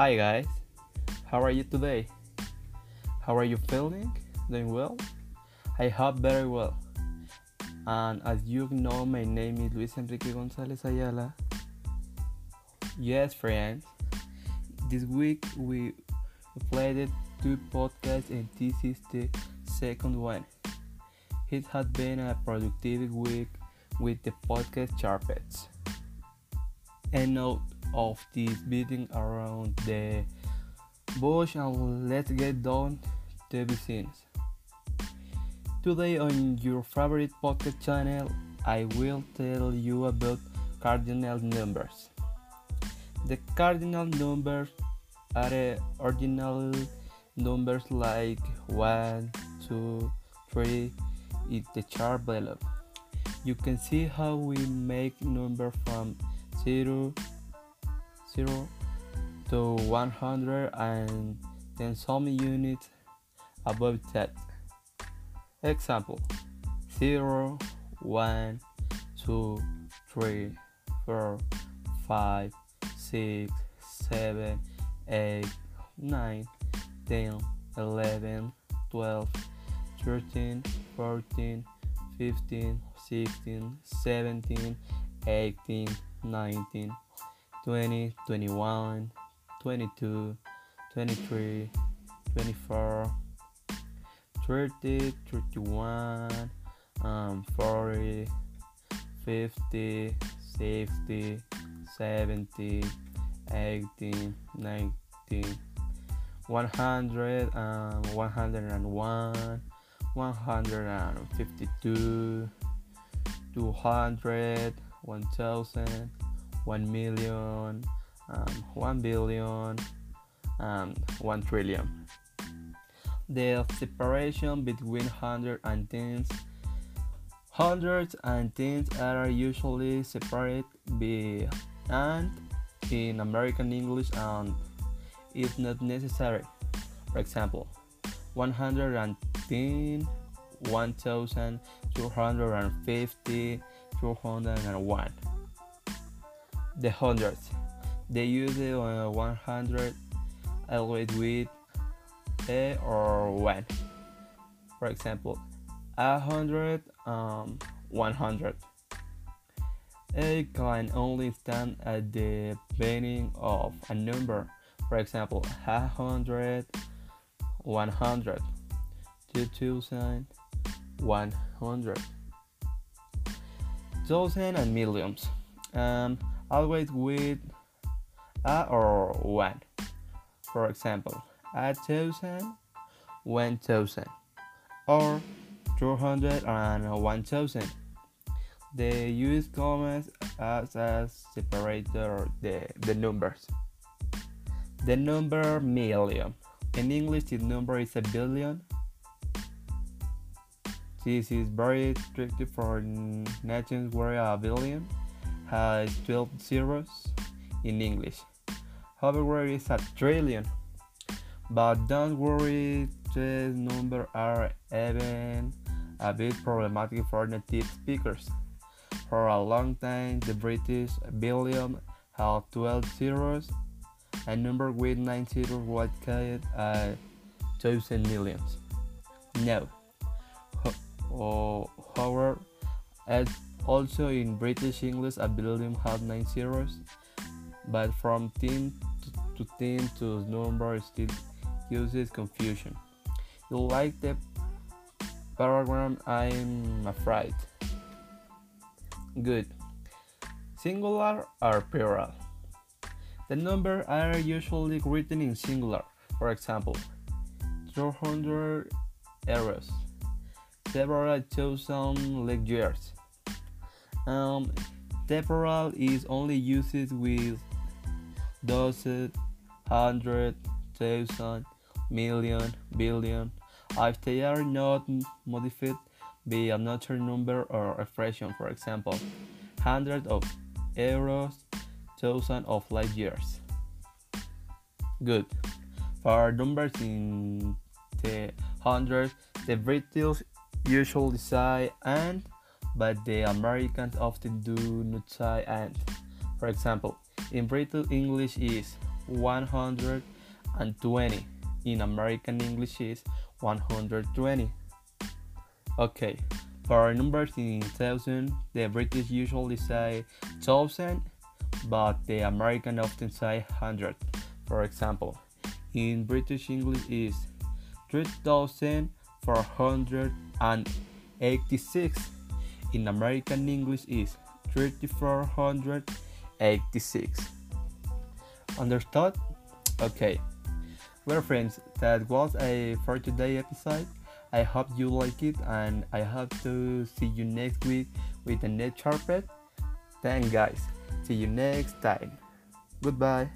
Hi guys, how are you today? How are you feeling? Doing well? I hope very well. And as you know, my name is Luis Enrique Gonzalez Ayala. Yes, friends, this week we played two podcasts, and this is the second one. It has been a productive week with the podcast Charpets. And note of this beating around the bush and let's get down to business. Today on your favorite podcast channel, I will tell you about cardinal numbers. The cardinal numbers are ordinal numbers like 1, 2, 3 in the chart below. You can see how we make number from 0, 0 to 100 and then some units above that. Example 0, 1, 2, 3, 4, 5, 6, 7, 8, 9, 10, 11, 12, 13, 14, 15, 16, 17, 18, 19, 20, 21, 22, 23, 24, 30, 31, um, 40, 50, 60, 70, 80, 90, 100, um, 101, 152, 200, 1000, 1 million, um, 1 billion, and 1 trillion. The separation between hundreds and tens. Hundreds and tens are usually separate by and in American English and is not necessary. For example, 110, 1250, 201. The hundreds. They use uh, 100 always with a or one. For example, a hundred, um, 100. A can only stand at the beginning of a number. For example, a hundred, 100, 2000, 100, thousand and millions. Um, always with a or one. For example, a thousand, one thousand, or two hundred and one thousand. They use commas as a separator the, the numbers. The number million. In English, the number is a billion. This is very tricky for nations where a billion has 12 zeros in English. However, it's a trillion. But don't worry, these numbers are even a bit problematic for native speakers. For a long time, the British billion had 12 zeros. A number with 9 zeros was called a thousand millions. No. Oh, however, as also in British English, a billion had 9 zeros, but from 10 to 10 to number still uses confusion. You like the paragraph? I'm afraid. Good. Singular or plural? The numbers are usually written in singular. For example, 200 euros, several thousand years. Um, temporal is only used with dozen, hundred, thousand, million, billion, if they are not modified by another number or expression, for example, hundred of euros, thousand of light years. Good. For numbers in the hundreds, the British usually say and, but the Americans often do not say and. For example, in British English is 120. In American English is 120. Okay, for numbers in thousand, the British usually say thousand, but the American often say hundred. For example, in British English is 3486. In American English is 3486. Understood? Okay. Well, friends, that was a for today episode. I hope you like it, and I hope to see you next week with the next carpet. Thanks, guys. See you next time. Goodbye.